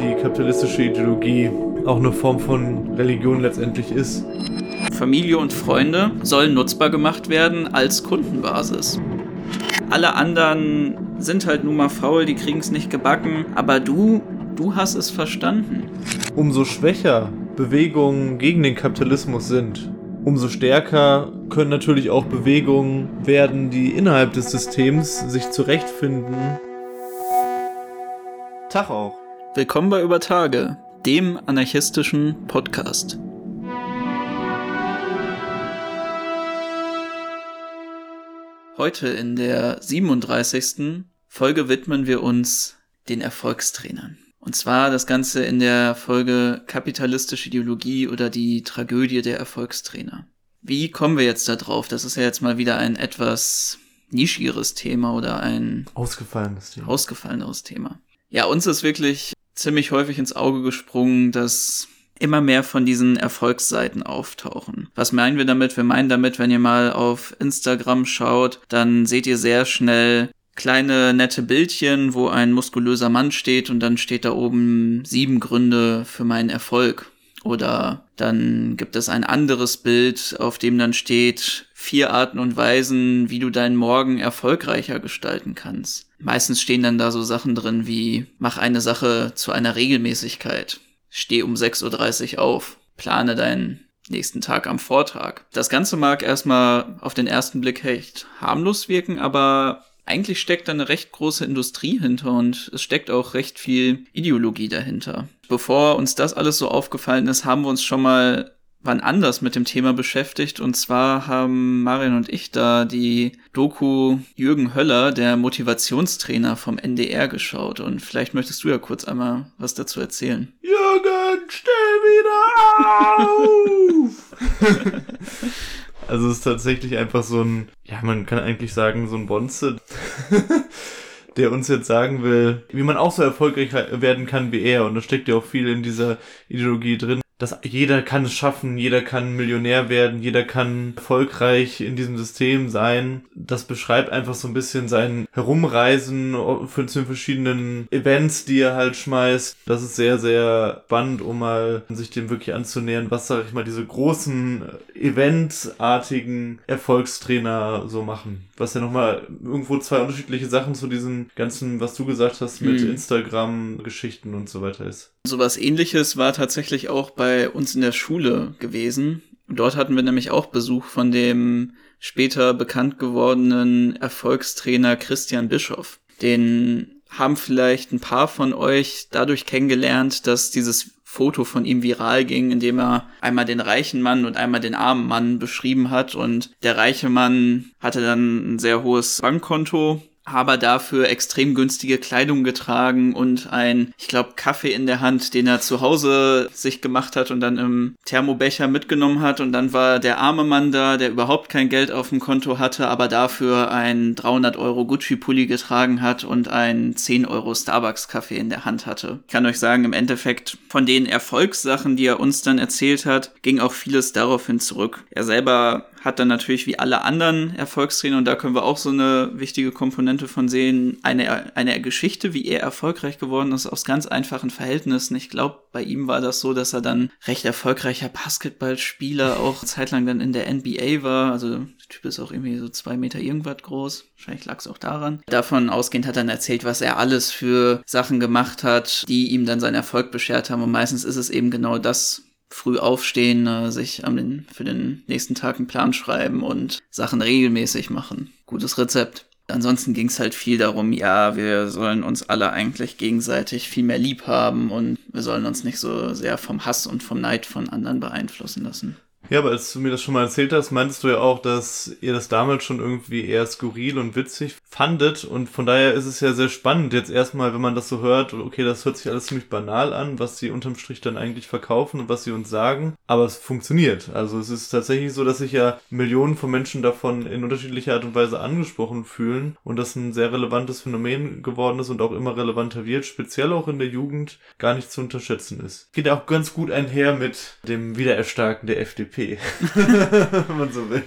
die kapitalistische Ideologie auch eine Form von Religion letztendlich ist. Familie und Freunde sollen nutzbar gemacht werden als Kundenbasis. Alle anderen sind halt nun mal faul, die kriegen es nicht gebacken, aber du, du hast es verstanden. Umso schwächer Bewegungen gegen den Kapitalismus sind, umso stärker können natürlich auch Bewegungen werden, die innerhalb des Systems sich zurechtfinden. Tag auch. Willkommen bei Über Tage, dem anarchistischen Podcast. Heute in der 37. Folge widmen wir uns den Erfolgstrainern. Und zwar das Ganze in der Folge Kapitalistische Ideologie oder die Tragödie der Erfolgstrainer. Wie kommen wir jetzt da drauf? Das ist ja jetzt mal wieder ein etwas nischigeres Thema oder ein ausgefallenes Thema. ausgefalleneres Thema. Ja, uns ist wirklich ziemlich häufig ins Auge gesprungen, dass immer mehr von diesen Erfolgsseiten auftauchen. Was meinen wir damit? Wir meinen damit, wenn ihr mal auf Instagram schaut, dann seht ihr sehr schnell kleine nette Bildchen, wo ein muskulöser Mann steht und dann steht da oben sieben Gründe für meinen Erfolg. Oder dann gibt es ein anderes Bild, auf dem dann steht vier Arten und Weisen, wie du deinen Morgen erfolgreicher gestalten kannst. Meistens stehen dann da so Sachen drin wie mach eine Sache zu einer Regelmäßigkeit steh um 6.30 Uhr auf, plane deinen nächsten Tag am Vortrag. Das Ganze mag erstmal auf den ersten Blick echt harmlos wirken, aber eigentlich steckt da eine recht große Industrie hinter und es steckt auch recht viel Ideologie dahinter. Bevor uns das alles so aufgefallen ist, haben wir uns schon mal wann anders mit dem Thema beschäftigt. Und zwar haben Marion und ich da die Doku Jürgen Höller, der Motivationstrainer vom NDR, geschaut. Und vielleicht möchtest du ja kurz einmal was dazu erzählen. Jürgen, steh wieder auf! also es ist tatsächlich einfach so ein, ja, man kann eigentlich sagen, so ein Bonze. der uns jetzt sagen will, wie man auch so erfolgreich werden kann wie er. Und da steckt ja auch viel in dieser Ideologie drin dass jeder kann es schaffen, jeder kann Millionär werden, jeder kann erfolgreich in diesem System sein. Das beschreibt einfach so ein bisschen sein Herumreisen für zu den verschiedenen Events, die er halt schmeißt. Das ist sehr, sehr spannend, um mal sich dem wirklich anzunähern, was, sag ich mal, diese großen eventartigen Erfolgstrainer so machen. Was ja nochmal irgendwo zwei unterschiedliche Sachen zu diesen ganzen, was du gesagt hast, mit hm. Instagram-Geschichten und so weiter ist. Sowas ähnliches war tatsächlich auch bei uns in der Schule gewesen. Dort hatten wir nämlich auch Besuch von dem später bekannt gewordenen Erfolgstrainer Christian Bischoff. Den haben vielleicht ein paar von euch dadurch kennengelernt, dass dieses Foto von ihm viral ging, in dem er einmal den reichen Mann und einmal den armen Mann beschrieben hat. Und der reiche Mann hatte dann ein sehr hohes Bankkonto aber dafür extrem günstige Kleidung getragen und ein, ich glaube, Kaffee in der Hand, den er zu Hause sich gemacht hat und dann im Thermobecher mitgenommen hat. Und dann war der arme Mann da, der überhaupt kein Geld auf dem Konto hatte, aber dafür ein 300 Euro Gucci-Pulli getragen hat und ein 10 Euro Starbucks-Kaffee in der Hand hatte. Ich kann euch sagen, im Endeffekt von den Erfolgssachen, die er uns dann erzählt hat, ging auch vieles daraufhin zurück. Er selber hat dann natürlich wie alle anderen Erfolgstrainer, und da können wir auch so eine wichtige Komponente von sehen, eine, eine Geschichte, wie er erfolgreich geworden ist, aus ganz einfachen Verhältnissen. Ich glaube, bei ihm war das so, dass er dann recht erfolgreicher Basketballspieler auch zeitlang dann in der NBA war. Also der Typ ist auch irgendwie so zwei Meter irgendwas groß. Wahrscheinlich lag es auch daran. Davon ausgehend hat er dann erzählt, was er alles für Sachen gemacht hat, die ihm dann seinen Erfolg beschert haben. Und meistens ist es eben genau das, früh aufstehen, äh, sich für den nächsten Tag einen Plan schreiben und Sachen regelmäßig machen. Gutes Rezept. Ansonsten ging es halt viel darum, ja, wir sollen uns alle eigentlich gegenseitig viel mehr lieb haben und wir sollen uns nicht so sehr vom Hass und vom Neid von anderen beeinflussen lassen. Ja, aber als du mir das schon mal erzählt hast, meintest du ja auch, dass ihr das damals schon irgendwie eher skurril und witzig fandet und von daher ist es ja sehr spannend jetzt erstmal, wenn man das so hört, okay, das hört sich alles ziemlich banal an, was sie unterm Strich dann eigentlich verkaufen und was sie uns sagen, aber es funktioniert. Also es ist tatsächlich so, dass sich ja Millionen von Menschen davon in unterschiedlicher Art und Weise angesprochen fühlen und das ein sehr relevantes Phänomen geworden ist und auch immer relevanter wird, speziell auch in der Jugend gar nicht zu unterschätzen ist. Geht auch ganz gut einher mit dem Wiedererstarken der FDP. wenn man so will.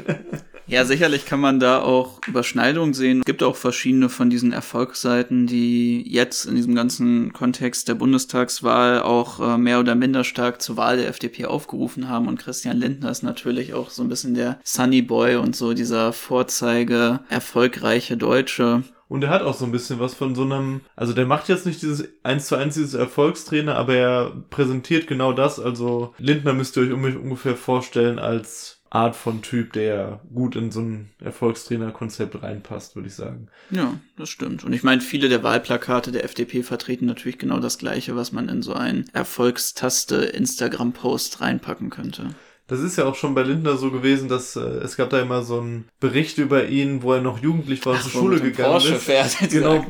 Ja, sicherlich kann man da auch Überschneidungen sehen. Es gibt auch verschiedene von diesen Erfolgsseiten, die jetzt in diesem ganzen Kontext der Bundestagswahl auch äh, mehr oder minder stark zur Wahl der FDP aufgerufen haben. Und Christian Lindner ist natürlich auch so ein bisschen der Sunny Boy und so dieser Vorzeige erfolgreiche Deutsche. Und er hat auch so ein bisschen was von so einem, also der macht jetzt nicht dieses eins zu eins dieses Erfolgstrainer, aber er präsentiert genau das. Also Lindner müsst ihr euch ungefähr vorstellen als Art von Typ, der gut in so ein Erfolgstrainer-Konzept reinpasst, würde ich sagen. Ja, das stimmt. Und ich meine, viele der Wahlplakate der FDP vertreten natürlich genau das Gleiche, was man in so einen Erfolgstaste Instagram-Post reinpacken könnte. Das ist ja auch schon bei Lindner so gewesen, dass äh, es gab da immer so einen Bericht über ihn, wo er noch jugendlich war, Ach, zur Schule gegangen Porsche ist. Fährt, genau,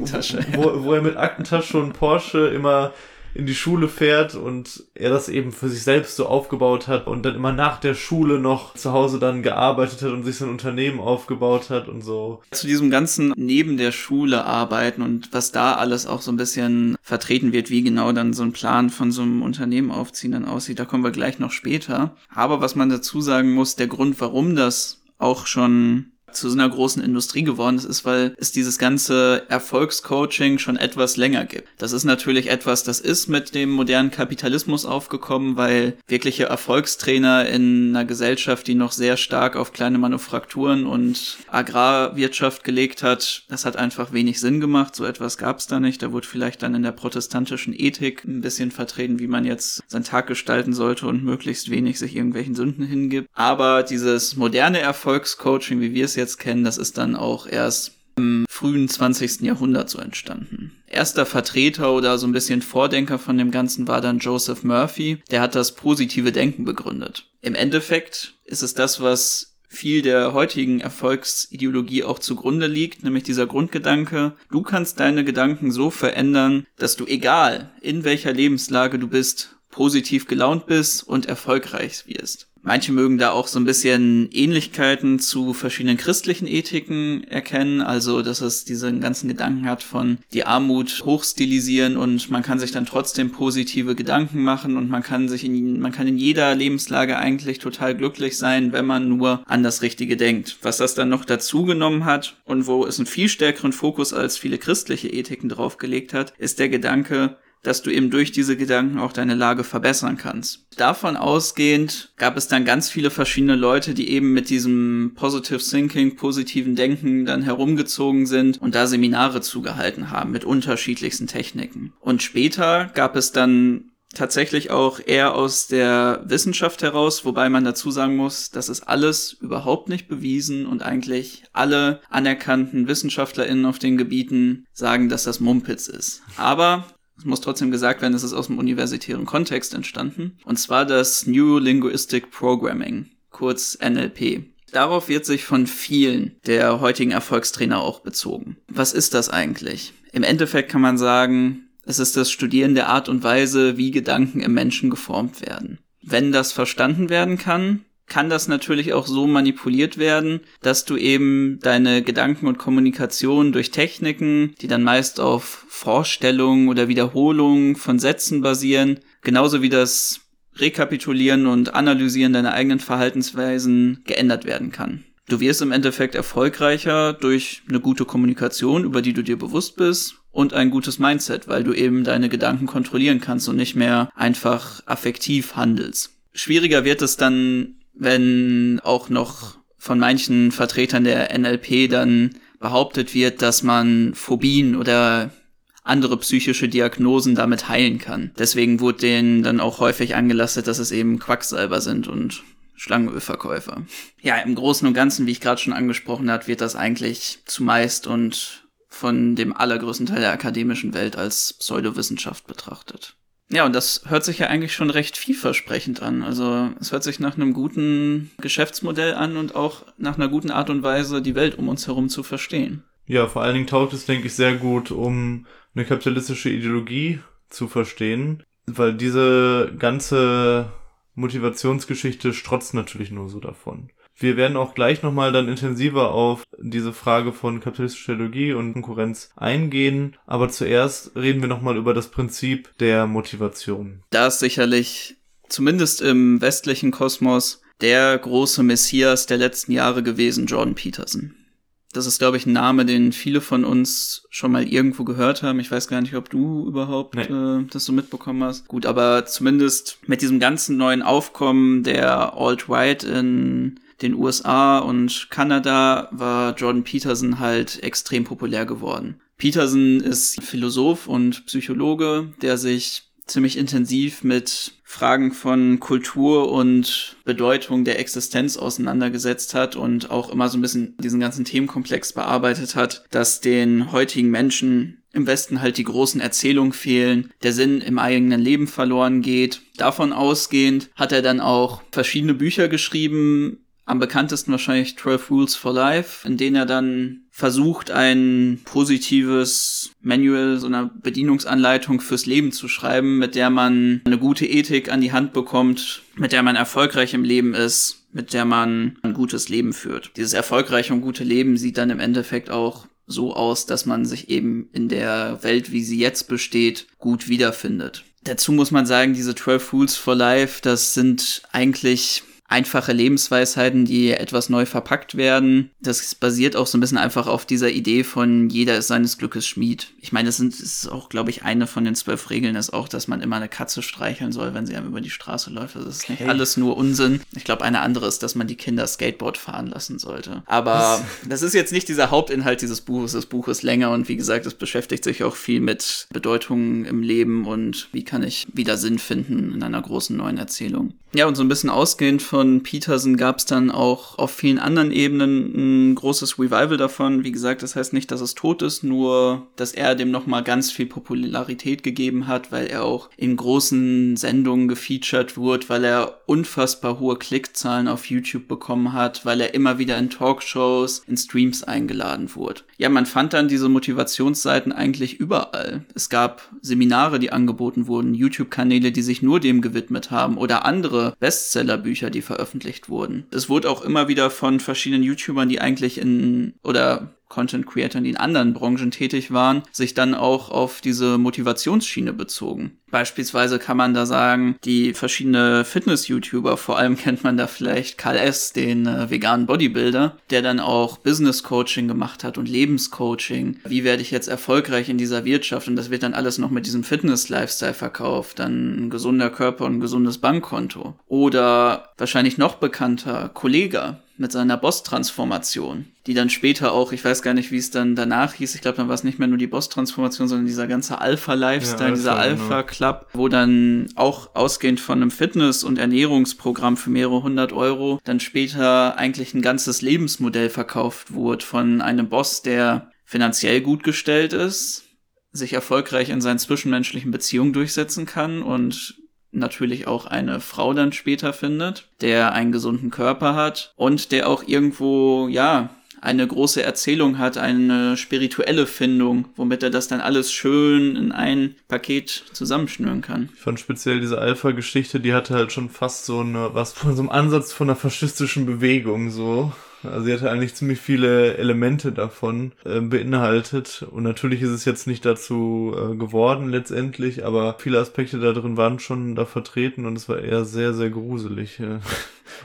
wo, wo er mit Aktentasche und Porsche immer in die Schule fährt und er das eben für sich selbst so aufgebaut hat und dann immer nach der Schule noch zu Hause dann gearbeitet hat und sich sein Unternehmen aufgebaut hat und so. Zu diesem ganzen neben der Schule arbeiten und was da alles auch so ein bisschen vertreten wird, wie genau dann so ein Plan von so einem Unternehmen aufziehen dann aussieht, da kommen wir gleich noch später. Aber was man dazu sagen muss, der Grund, warum das auch schon zu so einer großen Industrie geworden ist, weil es dieses ganze Erfolgscoaching schon etwas länger gibt. Das ist natürlich etwas, das ist mit dem modernen Kapitalismus aufgekommen, weil wirkliche Erfolgstrainer in einer Gesellschaft, die noch sehr stark auf kleine Manufakturen und Agrarwirtschaft gelegt hat, das hat einfach wenig Sinn gemacht. So etwas gab es da nicht. Da wurde vielleicht dann in der protestantischen Ethik ein bisschen vertreten, wie man jetzt seinen Tag gestalten sollte und möglichst wenig sich irgendwelchen Sünden hingibt. Aber dieses moderne Erfolgscoaching, wie wir es jetzt jetzt kennen, das ist dann auch erst im frühen 20. Jahrhundert so entstanden. Erster Vertreter oder so ein bisschen Vordenker von dem Ganzen war dann Joseph Murphy. Der hat das positive Denken begründet. Im Endeffekt ist es das, was viel der heutigen Erfolgsideologie auch zugrunde liegt, nämlich dieser Grundgedanke, du kannst deine Gedanken so verändern, dass du egal in welcher Lebenslage du bist, positiv gelaunt bist und erfolgreich wirst. Manche mögen da auch so ein bisschen Ähnlichkeiten zu verschiedenen christlichen Ethiken erkennen, also dass es diesen ganzen Gedanken hat von die Armut hochstilisieren und man kann sich dann trotzdem positive Gedanken machen und man kann sich in, man kann in jeder Lebenslage eigentlich total glücklich sein, wenn man nur an das Richtige denkt. Was das dann noch dazu genommen hat und wo es einen viel stärkeren Fokus als viele christliche Ethiken draufgelegt hat, ist der Gedanke, dass du eben durch diese Gedanken auch deine Lage verbessern kannst. Davon ausgehend gab es dann ganz viele verschiedene Leute, die eben mit diesem Positive Thinking, positiven Denken dann herumgezogen sind und da Seminare zugehalten haben mit unterschiedlichsten Techniken. Und später gab es dann tatsächlich auch eher aus der Wissenschaft heraus, wobei man dazu sagen muss, das ist alles überhaupt nicht bewiesen und eigentlich alle anerkannten WissenschaftlerInnen auf den Gebieten sagen, dass das Mumpitz ist. Aber es muss trotzdem gesagt werden, es ist aus dem universitären Kontext entstanden. Und zwar das Neurolinguistic Programming, kurz NLP. Darauf wird sich von vielen der heutigen Erfolgstrainer auch bezogen. Was ist das eigentlich? Im Endeffekt kann man sagen, es ist das Studieren der Art und Weise, wie Gedanken im Menschen geformt werden. Wenn das verstanden werden kann, kann das natürlich auch so manipuliert werden, dass du eben deine Gedanken und Kommunikation durch Techniken, die dann meist auf Vorstellungen oder Wiederholungen von Sätzen basieren, genauso wie das Rekapitulieren und Analysieren deiner eigenen Verhaltensweisen geändert werden kann. Du wirst im Endeffekt erfolgreicher durch eine gute Kommunikation, über die du dir bewusst bist und ein gutes Mindset, weil du eben deine Gedanken kontrollieren kannst und nicht mehr einfach affektiv handelst. Schwieriger wird es dann wenn auch noch von manchen Vertretern der NLP dann behauptet wird, dass man Phobien oder andere psychische Diagnosen damit heilen kann. Deswegen wurde denen dann auch häufig angelastet, dass es eben Quacksalber sind und Schlangenölverkäufer. Ja, im Großen und Ganzen, wie ich gerade schon angesprochen habe, wird das eigentlich zumeist und von dem allergrößten Teil der akademischen Welt als Pseudowissenschaft betrachtet. Ja, und das hört sich ja eigentlich schon recht vielversprechend an. Also es hört sich nach einem guten Geschäftsmodell an und auch nach einer guten Art und Weise, die Welt um uns herum zu verstehen. Ja, vor allen Dingen taugt es, denke ich, sehr gut, um eine kapitalistische Ideologie zu verstehen, weil diese ganze Motivationsgeschichte strotzt natürlich nur so davon. Wir werden auch gleich nochmal dann intensiver auf diese Frage von kapitalistischer Ideologie und Konkurrenz eingehen. Aber zuerst reden wir nochmal über das Prinzip der Motivation. Da ist sicherlich zumindest im westlichen Kosmos der große Messias der letzten Jahre gewesen, Jordan Peterson. Das ist, glaube ich, ein Name, den viele von uns schon mal irgendwo gehört haben. Ich weiß gar nicht, ob du überhaupt nee. äh, das so mitbekommen hast. Gut, aber zumindest mit diesem ganzen neuen Aufkommen der Alt-Right in den USA und Kanada war Jordan Peterson halt extrem populär geworden. Peterson ist Philosoph und Psychologe, der sich ziemlich intensiv mit Fragen von Kultur und Bedeutung der Existenz auseinandergesetzt hat und auch immer so ein bisschen diesen ganzen Themenkomplex bearbeitet hat, dass den heutigen Menschen im Westen halt die großen Erzählungen fehlen, der Sinn im eigenen Leben verloren geht. Davon ausgehend hat er dann auch verschiedene Bücher geschrieben, am bekanntesten wahrscheinlich 12 Rules for Life, in denen er dann versucht, ein positives Manual, so eine Bedienungsanleitung fürs Leben zu schreiben, mit der man eine gute Ethik an die Hand bekommt, mit der man erfolgreich im Leben ist, mit der man ein gutes Leben führt. Dieses erfolgreiche und gute Leben sieht dann im Endeffekt auch so aus, dass man sich eben in der Welt, wie sie jetzt besteht, gut wiederfindet. Dazu muss man sagen, diese 12 Rules for Life, das sind eigentlich einfache Lebensweisheiten, die etwas neu verpackt werden. Das basiert auch so ein bisschen einfach auf dieser Idee von jeder ist seines Glückes Schmied. Ich meine, das, sind, das ist auch, glaube ich, eine von den zwölf Regeln ist auch, dass man immer eine Katze streicheln soll, wenn sie einem über die Straße läuft. Das ist okay. nicht alles nur Unsinn. Ich glaube, eine andere ist, dass man die Kinder Skateboard fahren lassen sollte. Aber das ist jetzt nicht dieser Hauptinhalt dieses Buches. Das Buch ist länger und wie gesagt, es beschäftigt sich auch viel mit Bedeutungen im Leben und wie kann ich wieder Sinn finden in einer großen neuen Erzählung. Ja, und so ein bisschen ausgehend von von Peterson gab es dann auch auf vielen anderen Ebenen ein großes Revival davon. Wie gesagt, das heißt nicht, dass es tot ist, nur dass er dem nochmal ganz viel Popularität gegeben hat, weil er auch in großen Sendungen gefeatured wurde, weil er unfassbar hohe Klickzahlen auf YouTube bekommen hat, weil er immer wieder in Talkshows, in Streams eingeladen wurde. Ja, man fand dann diese Motivationsseiten eigentlich überall. Es gab Seminare, die angeboten wurden, YouTube-Kanäle, die sich nur dem gewidmet haben oder andere Bestsellerbücher, die veröffentlicht wurden. Es wurde auch immer wieder von verschiedenen YouTubern, die eigentlich in oder Content Creatoren, die in anderen Branchen tätig waren, sich dann auch auf diese Motivationsschiene bezogen. Beispielsweise kann man da sagen, die verschiedene Fitness-YouTuber, vor allem kennt man da vielleicht Karl S., den äh, veganen Bodybuilder, der dann auch Business-Coaching gemacht hat und Lebenscoaching. Wie werde ich jetzt erfolgreich in dieser Wirtschaft? Und das wird dann alles noch mit diesem Fitness-Lifestyle verkauft. Dann ein gesunder Körper und ein gesundes Bankkonto. Oder wahrscheinlich noch bekannter, Kollega mit seiner Boss-Transformation, die dann später auch, ich weiß gar nicht, wie es dann danach hieß, ich glaube, dann war es nicht mehr nur die Boss-Transformation, sondern dieser ganze Alpha-Lifestyle, ja, dieser Alpha-Club, genau. wo dann auch ausgehend von einem Fitness- und Ernährungsprogramm für mehrere hundert Euro dann später eigentlich ein ganzes Lebensmodell verkauft wurde von einem Boss, der finanziell gut gestellt ist, sich erfolgreich in seinen zwischenmenschlichen Beziehungen durchsetzen kann und natürlich auch eine Frau dann später findet, der einen gesunden Körper hat und der auch irgendwo, ja, eine große Erzählung hat, eine spirituelle Findung, womit er das dann alles schön in ein Paket zusammenschnüren kann. Ich fand speziell diese Alpha-Geschichte, die hatte halt schon fast so eine, was von so einem Ansatz von einer faschistischen Bewegung, so. Also sie hatte eigentlich ziemlich viele Elemente davon äh, beinhaltet. Und natürlich ist es jetzt nicht dazu äh, geworden letztendlich, aber viele Aspekte da drin waren schon da vertreten und es war eher sehr, sehr gruselig.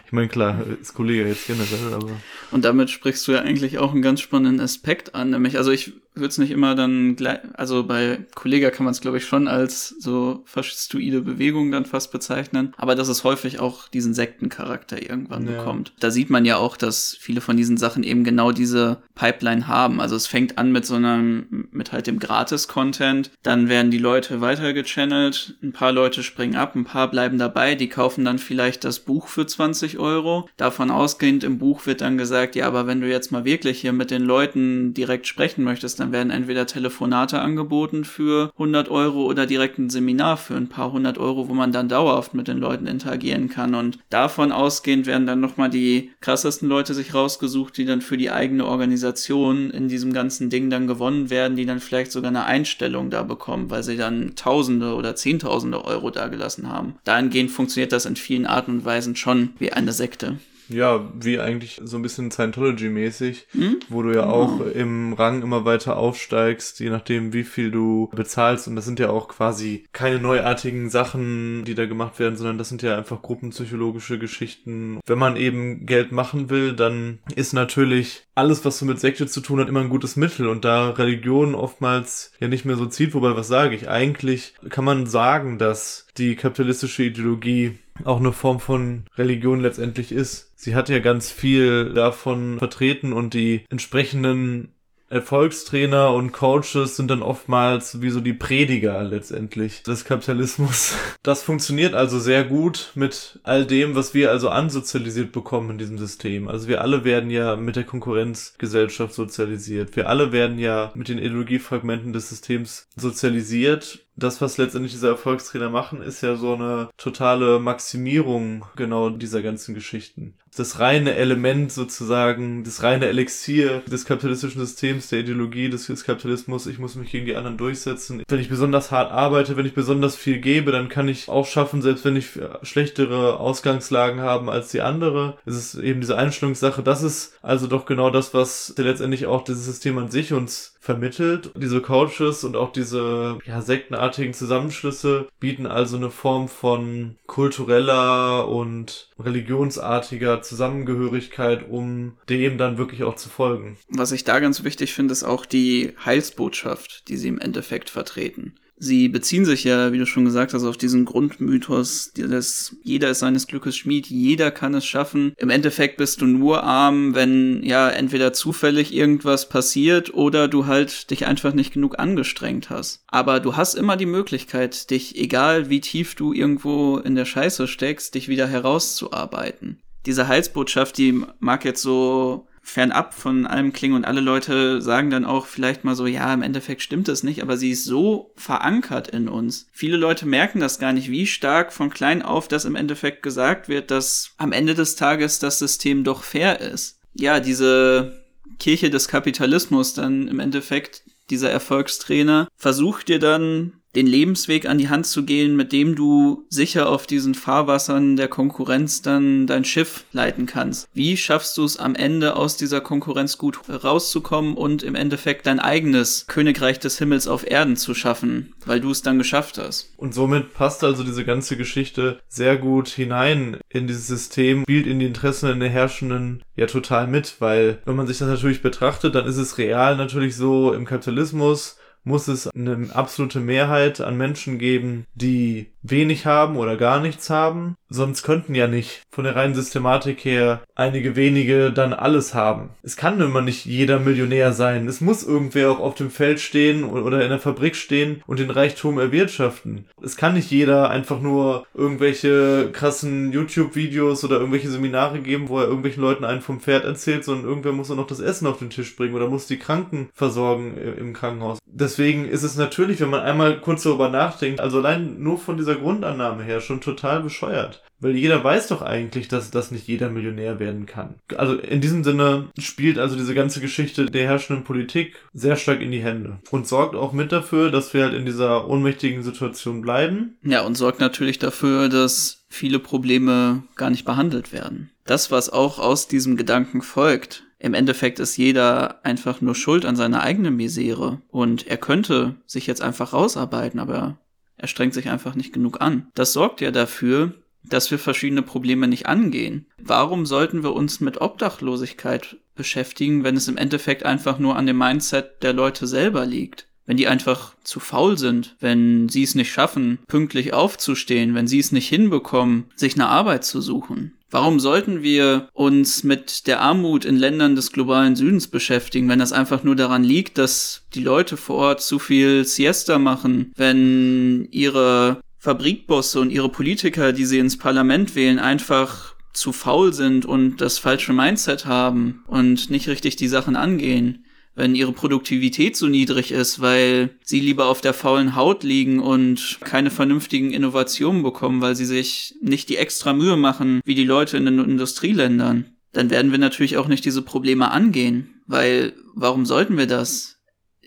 Ich meine, klar, ist Kollege jetzt generell, aber. Und damit sprichst du ja eigentlich auch einen ganz spannenden Aspekt an, nämlich, also ich würde es nicht immer dann gleich, also bei Kollega kann man es glaube ich schon als so faschistoide Bewegung dann fast bezeichnen, aber dass es häufig auch diesen Sektencharakter irgendwann ja. bekommt. Da sieht man ja auch, dass viele von diesen Sachen eben genau diese Pipeline haben. Also es fängt an mit so einem, mit halt dem Gratis-Content, dann werden die Leute weiter gechannelt, ein paar Leute springen ab, ein paar bleiben dabei, die kaufen dann vielleicht das Buch für 20 Euro. Davon ausgehend im Buch wird dann gesagt, ja, aber wenn du jetzt mal wirklich hier mit den Leuten direkt sprechen möchtest, dann dann werden entweder Telefonate angeboten für 100 Euro oder direkt ein Seminar für ein paar hundert Euro, wo man dann dauerhaft mit den Leuten interagieren kann. Und davon ausgehend werden dann nochmal die krassesten Leute sich rausgesucht, die dann für die eigene Organisation in diesem ganzen Ding dann gewonnen werden, die dann vielleicht sogar eine Einstellung da bekommen, weil sie dann Tausende oder Zehntausende Euro dagelassen haben. Dahingehend funktioniert das in vielen Arten und Weisen schon wie eine Sekte. Ja, wie eigentlich so ein bisschen Scientology-mäßig, Hm? wo du ja auch im Rang immer weiter aufsteigst, je nachdem, wie viel du bezahlst. Und das sind ja auch quasi keine neuartigen Sachen, die da gemacht werden, sondern das sind ja einfach gruppenpsychologische Geschichten. Wenn man eben Geld machen will, dann ist natürlich alles, was so mit Sekte zu tun hat, immer ein gutes Mittel. Und da Religion oftmals ja nicht mehr so zieht, wobei was sage ich? Eigentlich kann man sagen, dass die kapitalistische Ideologie auch eine Form von Religion letztendlich ist. Sie hat ja ganz viel davon vertreten und die entsprechenden Erfolgstrainer und Coaches sind dann oftmals wie so die Prediger letztendlich des Kapitalismus. Das funktioniert also sehr gut mit all dem, was wir also ansozialisiert bekommen in diesem System. Also wir alle werden ja mit der Konkurrenzgesellschaft sozialisiert. Wir alle werden ja mit den Ideologiefragmenten des Systems sozialisiert das, was letztendlich diese Erfolgstrainer machen, ist ja so eine totale Maximierung genau dieser ganzen Geschichten. Das reine Element sozusagen, das reine Elixier des kapitalistischen Systems, der Ideologie des, des Kapitalismus, ich muss mich gegen die anderen durchsetzen. Wenn ich besonders hart arbeite, wenn ich besonders viel gebe, dann kann ich auch schaffen, selbst wenn ich schlechtere Ausgangslagen habe als die andere. Es ist eben diese Einstellungssache. Das ist also doch genau das, was letztendlich auch dieses System an sich uns vermittelt. Diese Coaches und auch diese ja, sektenartigen Zusammenschlüsse bieten also eine Form von kultureller und religionsartiger Zusammengehörigkeit, um dem dann wirklich auch zu folgen. Was ich da ganz wichtig finde, ist auch die Heilsbotschaft, die sie im Endeffekt vertreten. Sie beziehen sich ja, wie du schon gesagt hast, auf diesen Grundmythos, dass jeder ist seines Glückes Schmied, jeder kann es schaffen. Im Endeffekt bist du nur arm, wenn ja entweder zufällig irgendwas passiert oder du halt dich einfach nicht genug angestrengt hast. Aber du hast immer die Möglichkeit, dich, egal wie tief du irgendwo in der Scheiße steckst, dich wieder herauszuarbeiten. Diese Heilsbotschaft, die mag jetzt so fernab von allem klingen und alle Leute sagen dann auch vielleicht mal so, ja, im Endeffekt stimmt es nicht, aber sie ist so verankert in uns. Viele Leute merken das gar nicht, wie stark von klein auf das im Endeffekt gesagt wird, dass am Ende des Tages das System doch fair ist. Ja, diese Kirche des Kapitalismus dann im Endeffekt, dieser Erfolgstrainer, versucht dir dann den Lebensweg an die Hand zu gehen, mit dem du sicher auf diesen Fahrwassern der Konkurrenz dann dein Schiff leiten kannst. Wie schaffst du es am Ende aus dieser Konkurrenz gut rauszukommen und im Endeffekt dein eigenes Königreich des Himmels auf Erden zu schaffen, weil du es dann geschafft hast? Und somit passt also diese ganze Geschichte sehr gut hinein in dieses System, spielt in die Interessen der Herrschenden ja total mit, weil wenn man sich das natürlich betrachtet, dann ist es real natürlich so im Kapitalismus, muss es eine absolute Mehrheit an Menschen geben, die wenig haben oder gar nichts haben. Sonst könnten ja nicht von der reinen Systematik her einige wenige dann alles haben. Es kann immer nicht jeder Millionär sein. Es muss irgendwer auch auf dem Feld stehen oder in der Fabrik stehen und den Reichtum erwirtschaften. Es kann nicht jeder einfach nur irgendwelche krassen YouTube-Videos oder irgendwelche Seminare geben, wo er irgendwelchen Leuten einen vom Pferd erzählt, sondern irgendwer muss auch noch das Essen auf den Tisch bringen oder muss die Kranken versorgen im Krankenhaus. Deswegen ist es natürlich, wenn man einmal kurz darüber nachdenkt, also allein nur von dieser Grundannahme her schon total bescheuert. Weil jeder weiß doch eigentlich, dass das nicht jeder Millionär werden kann. Also in diesem Sinne spielt also diese ganze Geschichte der herrschenden Politik sehr stark in die Hände und sorgt auch mit dafür, dass wir halt in dieser ohnmächtigen Situation bleiben. Ja, und sorgt natürlich dafür, dass viele Probleme gar nicht behandelt werden. Das, was auch aus diesem Gedanken folgt, im Endeffekt ist jeder einfach nur schuld an seiner eigenen Misere und er könnte sich jetzt einfach rausarbeiten, aber er strengt sich einfach nicht genug an. Das sorgt ja dafür, dass wir verschiedene Probleme nicht angehen. Warum sollten wir uns mit Obdachlosigkeit beschäftigen, wenn es im Endeffekt einfach nur an dem Mindset der Leute selber liegt? Wenn die einfach zu faul sind, wenn sie es nicht schaffen, pünktlich aufzustehen, wenn sie es nicht hinbekommen, sich eine Arbeit zu suchen. Warum sollten wir uns mit der Armut in Ländern des globalen Südens beschäftigen, wenn das einfach nur daran liegt, dass die Leute vor Ort zu viel Siesta machen, wenn ihre Fabrikbosse und ihre Politiker, die sie ins Parlament wählen, einfach zu faul sind und das falsche Mindset haben und nicht richtig die Sachen angehen. Wenn ihre Produktivität so niedrig ist, weil sie lieber auf der faulen Haut liegen und keine vernünftigen Innovationen bekommen, weil sie sich nicht die extra Mühe machen, wie die Leute in den Industrieländern, dann werden wir natürlich auch nicht diese Probleme angehen. Weil, warum sollten wir das?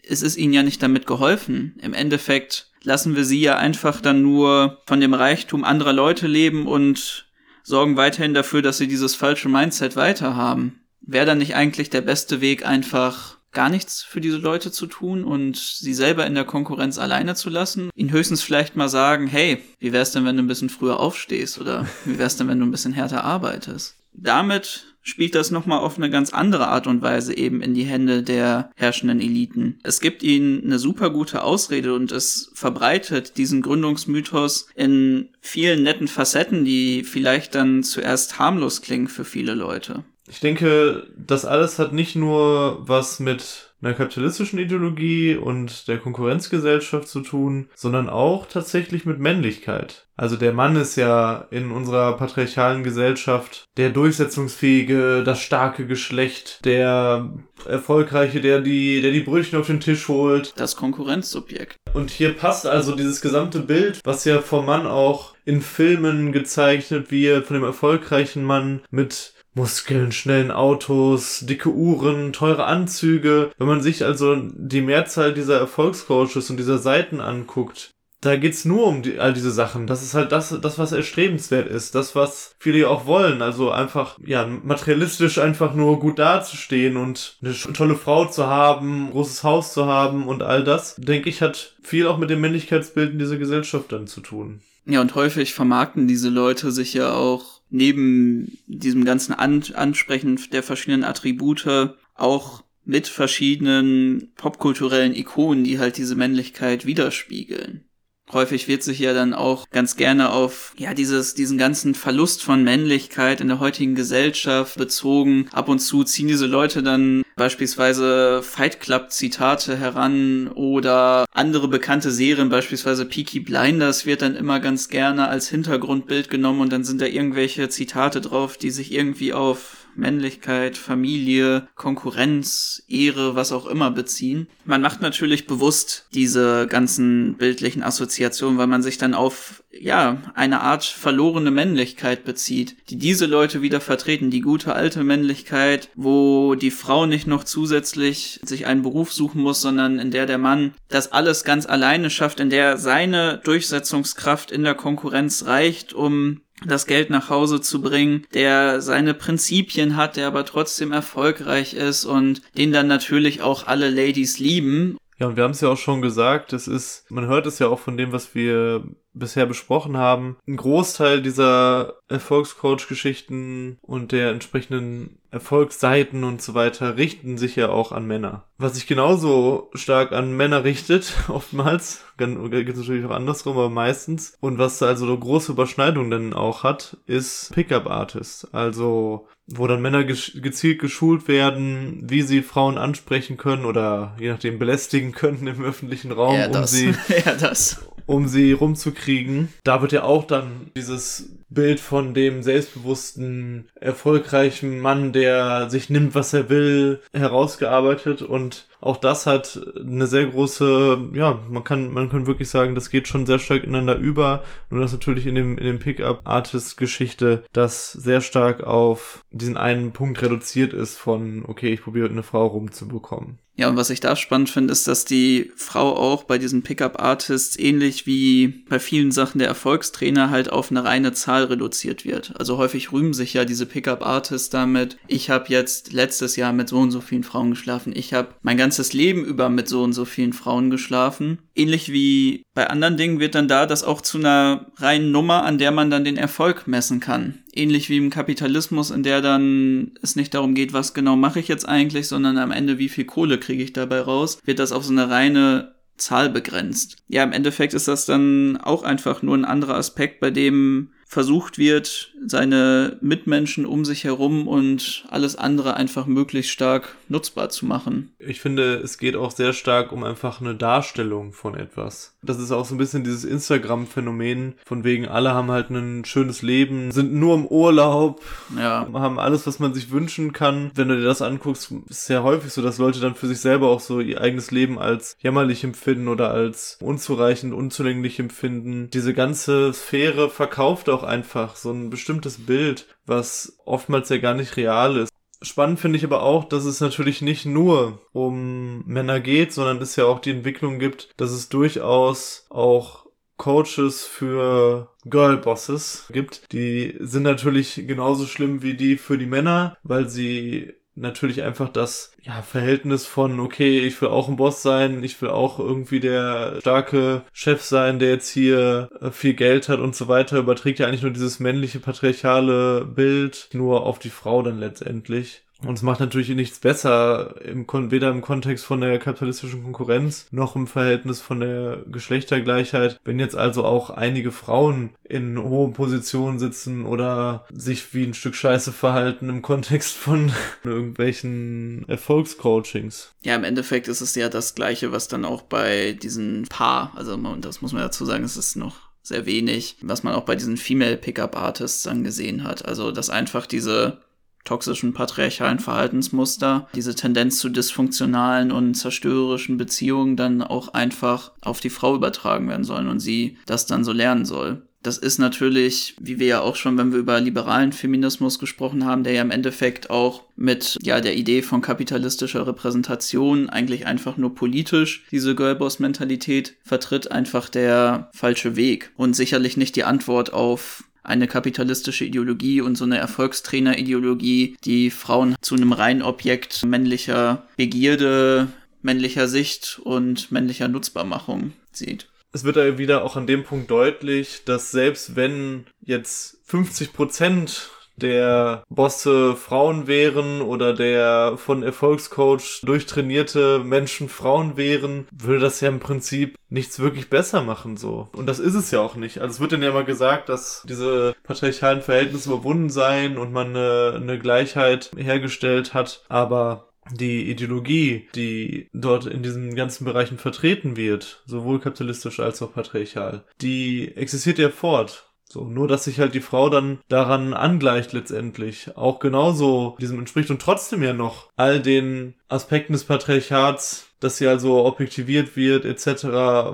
Es ist ihnen ja nicht damit geholfen. Im Endeffekt lassen wir sie ja einfach dann nur von dem Reichtum anderer Leute leben und sorgen weiterhin dafür, dass sie dieses falsche Mindset weiterhaben. Wäre dann nicht eigentlich der beste Weg, einfach gar nichts für diese Leute zu tun und sie selber in der Konkurrenz alleine zu lassen? Ihnen höchstens vielleicht mal sagen, hey, wie wär's denn, wenn du ein bisschen früher aufstehst oder wie wär's denn, wenn du ein bisschen härter arbeitest? Damit spielt das nochmal auf eine ganz andere Art und Weise eben in die Hände der herrschenden Eliten. Es gibt ihnen eine super gute Ausrede und es verbreitet diesen Gründungsmythos in vielen netten Facetten, die vielleicht dann zuerst harmlos klingen für viele Leute. Ich denke, das alles hat nicht nur was mit einer kapitalistischen Ideologie und der Konkurrenzgesellschaft zu tun, sondern auch tatsächlich mit Männlichkeit. Also der Mann ist ja in unserer patriarchalen Gesellschaft der durchsetzungsfähige, das starke Geschlecht, der erfolgreiche, der die, der die Brötchen auf den Tisch holt. Das Konkurrenzsubjekt. Und hier passt also dieses gesamte Bild, was ja vom Mann auch in Filmen gezeichnet wird, von dem erfolgreichen Mann mit Muskeln, schnellen Autos, dicke Uhren, teure Anzüge. Wenn man sich also die Mehrzahl dieser Erfolgscoaches und dieser Seiten anguckt, da geht's nur um die, all diese Sachen. Das ist halt das, das, was erstrebenswert ist. Das, was viele auch wollen. Also einfach, ja, materialistisch einfach nur gut dazustehen und eine tolle Frau zu haben, großes Haus zu haben und all das, denke ich, hat viel auch mit dem Männlichkeitsbild in dieser Gesellschaft dann zu tun. Ja, und häufig vermarkten diese Leute sich ja auch neben diesem ganzen An Ansprechen der verschiedenen Attribute auch mit verschiedenen popkulturellen Ikonen, die halt diese Männlichkeit widerspiegeln. Häufig wird sich ja dann auch ganz gerne auf, ja, dieses, diesen ganzen Verlust von Männlichkeit in der heutigen Gesellschaft bezogen. Ab und zu ziehen diese Leute dann beispielsweise Fight Club Zitate heran oder andere bekannte Serien, beispielsweise Peaky Blinders wird dann immer ganz gerne als Hintergrundbild genommen und dann sind da irgendwelche Zitate drauf, die sich irgendwie auf Männlichkeit, Familie, Konkurrenz, Ehre, was auch immer beziehen. Man macht natürlich bewusst diese ganzen bildlichen Assoziationen, weil man sich dann auf, ja, eine Art verlorene Männlichkeit bezieht, die diese Leute wieder vertreten, die gute alte Männlichkeit, wo die Frau nicht noch zusätzlich sich einen Beruf suchen muss, sondern in der der Mann das alles ganz alleine schafft, in der seine Durchsetzungskraft in der Konkurrenz reicht, um das Geld nach Hause zu bringen, der seine Prinzipien hat, der aber trotzdem erfolgreich ist und den dann natürlich auch alle Ladies lieben. Ja, und wir haben es ja auch schon gesagt, es ist, man hört es ja auch von dem, was wir bisher besprochen haben, ein Großteil dieser Erfolgscoach-Geschichten und der entsprechenden Erfolgsseiten und so weiter richten sich ja auch an Männer. Was sich genauso stark an Männer richtet, oftmals, gibt es natürlich auch andersrum, aber meistens. Und was da also eine große Überschneidung dann auch hat, ist Pickup-Artist. Also, wo dann Männer gezielt geschult werden, wie sie Frauen ansprechen können oder je nachdem belästigen können im öffentlichen Raum, ja, um sie, ja, das um sie rumzukriegen. Da wird ja auch dann dieses Bild von dem selbstbewussten, erfolgreichen Mann, der sich nimmt, was er will, herausgearbeitet und auch das hat eine sehr große, ja, man kann, man kann wirklich sagen, das geht schon sehr stark ineinander über. Nur das natürlich in dem, in dem Pickup-Artist-Geschichte, das sehr stark auf diesen einen Punkt reduziert ist von, okay, ich probiere eine Frau rumzubekommen. Ja, und was ich da spannend finde, ist, dass die Frau auch bei diesen Pickup-Artists ähnlich wie bei vielen Sachen der Erfolgstrainer halt auf eine reine Zahl reduziert wird. Also häufig rühmen sich ja diese Pickup-Artists damit, ich habe jetzt letztes Jahr mit so und so vielen Frauen geschlafen, ich habe mein ganzes Leben über mit so und so vielen Frauen geschlafen. Ähnlich wie bei anderen Dingen wird dann da das auch zu einer reinen Nummer, an der man dann den Erfolg messen kann ähnlich wie im Kapitalismus, in der dann es nicht darum geht, was genau mache ich jetzt eigentlich, sondern am Ende, wie viel Kohle kriege ich dabei raus, wird das auf so eine reine Zahl begrenzt. Ja, im Endeffekt ist das dann auch einfach nur ein anderer Aspekt, bei dem versucht wird, seine Mitmenschen um sich herum und alles andere einfach möglichst stark nutzbar zu machen. Ich finde, es geht auch sehr stark um einfach eine Darstellung von etwas. Das ist auch so ein bisschen dieses Instagram-Phänomen, von wegen alle haben halt ein schönes Leben, sind nur im Urlaub, ja. haben alles, was man sich wünschen kann. Wenn du dir das anguckst, ist sehr häufig so, dass Leute dann für sich selber auch so ihr eigenes Leben als jämmerlich empfinden oder als unzureichend, unzulänglich empfinden. Diese ganze Sphäre verkauft auch einfach so ein bestimmtes Bild, was oftmals ja gar nicht real ist. Spannend finde ich aber auch, dass es natürlich nicht nur um Männer geht, sondern es ja auch die Entwicklung gibt, dass es durchaus auch Coaches für Girlbosses gibt. Die sind natürlich genauso schlimm wie die für die Männer, weil sie natürlich einfach das ja, Verhältnis von, okay, ich will auch ein Boss sein, ich will auch irgendwie der starke Chef sein, der jetzt hier äh, viel Geld hat und so weiter, überträgt ja eigentlich nur dieses männliche patriarchale Bild nur auf die Frau dann letztendlich. Und es macht natürlich nichts besser, im, weder im Kontext von der kapitalistischen Konkurrenz noch im Verhältnis von der Geschlechtergleichheit, wenn jetzt also auch einige Frauen in hohen Positionen sitzen oder sich wie ein Stück Scheiße verhalten im Kontext von irgendwelchen Erfolgscoachings. Ja, im Endeffekt ist es ja das Gleiche, was dann auch bei diesen Paar, also das muss man dazu sagen, es ist noch sehr wenig, was man auch bei diesen Female Pickup Artists dann gesehen hat. Also, dass einfach diese toxischen patriarchalen Verhaltensmuster, diese Tendenz zu dysfunktionalen und zerstörerischen Beziehungen dann auch einfach auf die Frau übertragen werden sollen und sie das dann so lernen soll. Das ist natürlich, wie wir ja auch schon, wenn wir über liberalen Feminismus gesprochen haben, der ja im Endeffekt auch mit ja der Idee von kapitalistischer Repräsentation eigentlich einfach nur politisch diese Girlboss-Mentalität vertritt, einfach der falsche Weg und sicherlich nicht die Antwort auf eine kapitalistische Ideologie und so eine Erfolgstrainer-Ideologie, die Frauen zu einem Reinobjekt männlicher Begierde, männlicher Sicht und männlicher Nutzbarmachung sieht. Es wird da wieder auch an dem Punkt deutlich, dass selbst wenn jetzt 50 Prozent der Bosse Frauen wären oder der von Erfolgscoach durchtrainierte Menschen Frauen wären, würde das ja im Prinzip nichts wirklich besser machen so. Und das ist es ja auch nicht. Also es wird dann ja mal gesagt, dass diese patriarchalen Verhältnisse überwunden seien und man eine, eine Gleichheit hergestellt hat, aber die Ideologie, die dort in diesen ganzen Bereichen vertreten wird, sowohl kapitalistisch als auch patriarchal, die existiert ja fort. So, nur dass sich halt die Frau dann daran angleicht letztendlich, auch genauso diesem entspricht und trotzdem ja noch all den Aspekten des Patriarchats, dass sie also objektiviert wird etc.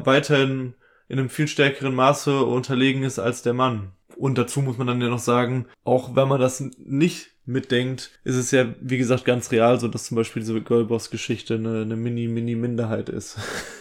weiterhin in einem viel stärkeren Maße unterlegen ist als der Mann. Und dazu muss man dann ja noch sagen, auch wenn man das nicht mitdenkt, ist es ja, wie gesagt, ganz real, so dass zum Beispiel diese Girlboss-Geschichte eine, eine Mini-Mini-Minderheit ist.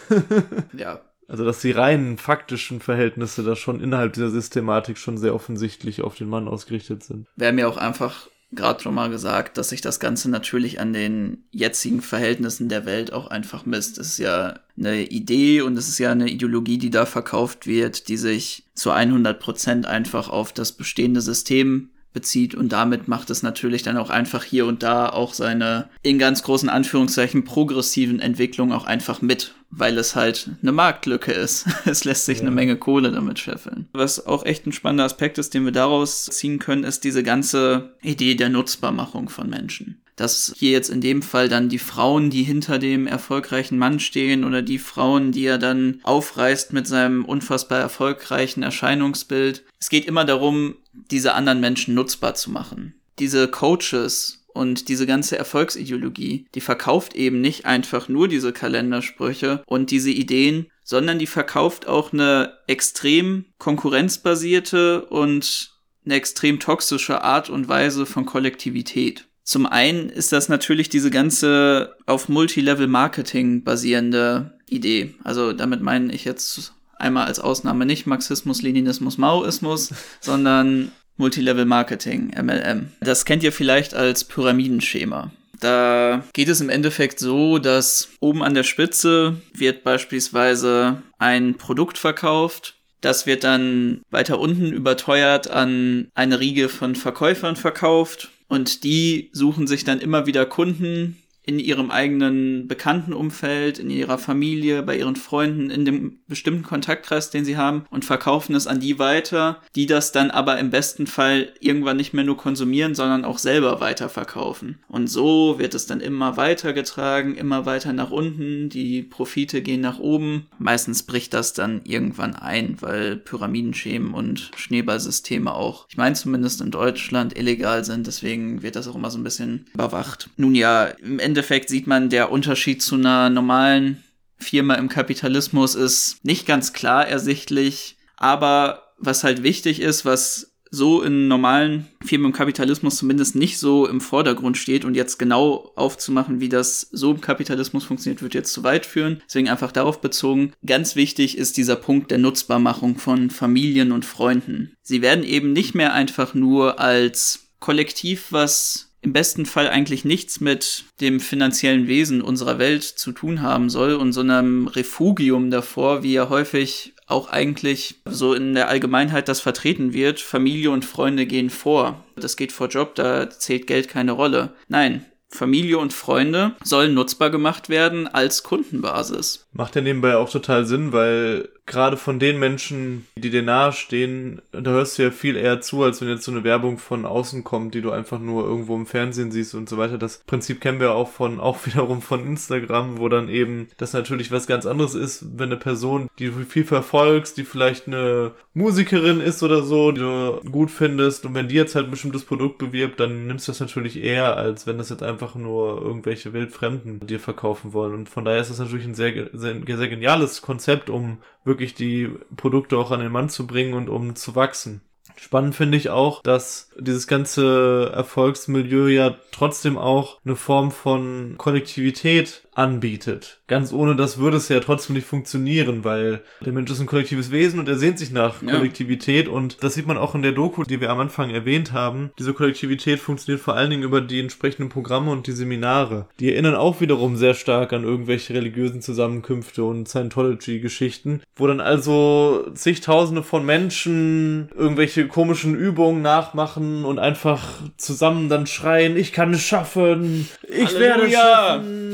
ja, also, dass die reinen faktischen Verhältnisse da schon innerhalb dieser Systematik schon sehr offensichtlich auf den Mann ausgerichtet sind. Wäre mir auch einfach gerade schon mal gesagt, dass sich das Ganze natürlich an den jetzigen Verhältnissen der Welt auch einfach misst. Es ist ja eine Idee und es ist ja eine Ideologie, die da verkauft wird, die sich zu 100 Prozent einfach auf das bestehende System bezieht und damit macht es natürlich dann auch einfach hier und da auch seine in ganz großen Anführungszeichen progressiven Entwicklungen auch einfach mit, weil es halt eine Marktlücke ist. Es lässt sich ja. eine Menge Kohle damit scheffeln. Was auch echt ein spannender Aspekt ist, den wir daraus ziehen können, ist diese ganze Idee der Nutzbarmachung von Menschen dass hier jetzt in dem Fall dann die Frauen, die hinter dem erfolgreichen Mann stehen oder die Frauen, die er dann aufreißt mit seinem unfassbar erfolgreichen Erscheinungsbild. Es geht immer darum, diese anderen Menschen nutzbar zu machen. Diese Coaches und diese ganze Erfolgsideologie, die verkauft eben nicht einfach nur diese Kalendersprüche und diese Ideen, sondern die verkauft auch eine extrem konkurrenzbasierte und eine extrem toxische Art und Weise von Kollektivität. Zum einen ist das natürlich diese ganze auf Multilevel-Marketing basierende Idee. Also damit meine ich jetzt einmal als Ausnahme nicht Marxismus, Leninismus, Maoismus, sondern Multilevel-Marketing, MLM. Das kennt ihr vielleicht als Pyramidenschema. Da geht es im Endeffekt so, dass oben an der Spitze wird beispielsweise ein Produkt verkauft. Das wird dann weiter unten überteuert an eine Riege von Verkäufern verkauft und die suchen sich dann immer wieder Kunden, in ihrem eigenen Bekanntenumfeld, in ihrer Familie, bei ihren Freunden, in dem bestimmten Kontaktkreis, den sie haben und verkaufen es an die weiter, die das dann aber im besten Fall irgendwann nicht mehr nur konsumieren, sondern auch selber weiterverkaufen. Und so wird es dann immer weitergetragen, immer weiter nach unten, die Profite gehen nach oben. Meistens bricht das dann irgendwann ein, weil Pyramidenschemen und Schneeballsysteme auch, ich meine zumindest in Deutschland, illegal sind, deswegen wird das auch immer so ein bisschen überwacht. Nun ja, im Ende Endeffekt sieht man, der Unterschied zu einer normalen Firma im Kapitalismus ist nicht ganz klar ersichtlich, aber was halt wichtig ist, was so in normalen Firmen im Kapitalismus zumindest nicht so im Vordergrund steht und jetzt genau aufzumachen, wie das so im Kapitalismus funktioniert, wird jetzt zu weit führen. Deswegen einfach darauf bezogen. Ganz wichtig ist dieser Punkt der Nutzbarmachung von Familien und Freunden. Sie werden eben nicht mehr einfach nur als Kollektiv, was im besten Fall eigentlich nichts mit dem finanziellen Wesen unserer Welt zu tun haben soll und so einem Refugium davor, wie ja häufig auch eigentlich so in der Allgemeinheit das vertreten wird, Familie und Freunde gehen vor. Das geht vor Job, da zählt Geld keine Rolle. Nein, Familie und Freunde sollen nutzbar gemacht werden als Kundenbasis. Macht ja nebenbei auch total Sinn, weil gerade von den Menschen, die dir nahestehen, da hörst du ja viel eher zu, als wenn jetzt so eine Werbung von außen kommt, die du einfach nur irgendwo im Fernsehen siehst und so weiter. Das Prinzip kennen wir auch von, auch wiederum von Instagram, wo dann eben das natürlich was ganz anderes ist, wenn eine Person, die du viel verfolgst, die vielleicht eine Musikerin ist oder so, die du gut findest und wenn die jetzt halt ein bestimmtes Produkt bewirbt, dann nimmst du das natürlich eher, als wenn das jetzt einfach nur irgendwelche Wildfremden dir verkaufen wollen. Und von daher ist das natürlich ein sehr, sehr, sehr geniales Konzept, um wirklich die Produkte auch an den Mann zu bringen und um zu wachsen. Spannend finde ich auch, dass dieses ganze Erfolgsmilieu ja trotzdem auch eine Form von Kollektivität anbietet. Ganz ohne das würde es ja trotzdem nicht funktionieren, weil der Mensch ist ein kollektives Wesen und er sehnt sich nach ja. Kollektivität und das sieht man auch in der Doku, die wir am Anfang erwähnt haben. Diese Kollektivität funktioniert vor allen Dingen über die entsprechenden Programme und die Seminare. Die erinnern auch wiederum sehr stark an irgendwelche religiösen Zusammenkünfte und Scientology-Geschichten, wo dann also zigtausende von Menschen irgendwelche komischen Übungen nachmachen und einfach zusammen dann schreien, ich kann es schaffen, ich Halleluja. werde es schaffen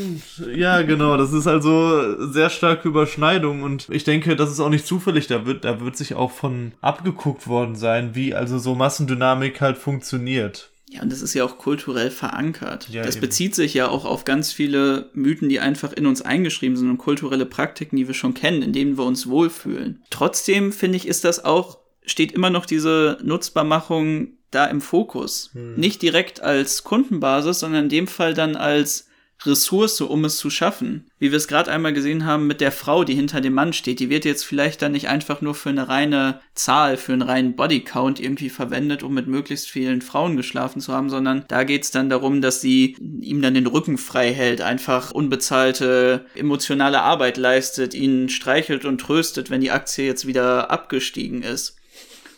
ja, genau. Das ist also sehr starke Überschneidung und ich denke, das ist auch nicht zufällig. Da wird, da wird sich auch von abgeguckt worden sein, wie also so Massendynamik halt funktioniert. Ja, und das ist ja auch kulturell verankert. Ja, das eben. bezieht sich ja auch auf ganz viele Mythen, die einfach in uns eingeschrieben sind und kulturelle Praktiken, die wir schon kennen, in denen wir uns wohlfühlen. Trotzdem finde ich, ist das auch, steht immer noch diese Nutzbarmachung da im Fokus. Hm. Nicht direkt als Kundenbasis, sondern in dem Fall dann als Ressource, um es zu schaffen. Wie wir es gerade einmal gesehen haben mit der Frau, die hinter dem Mann steht, die wird jetzt vielleicht dann nicht einfach nur für eine reine Zahl, für einen reinen Bodycount irgendwie verwendet, um mit möglichst vielen Frauen geschlafen zu haben, sondern da geht es dann darum, dass sie ihm dann den Rücken frei hält, einfach unbezahlte emotionale Arbeit leistet, ihn streichelt und tröstet, wenn die Aktie jetzt wieder abgestiegen ist.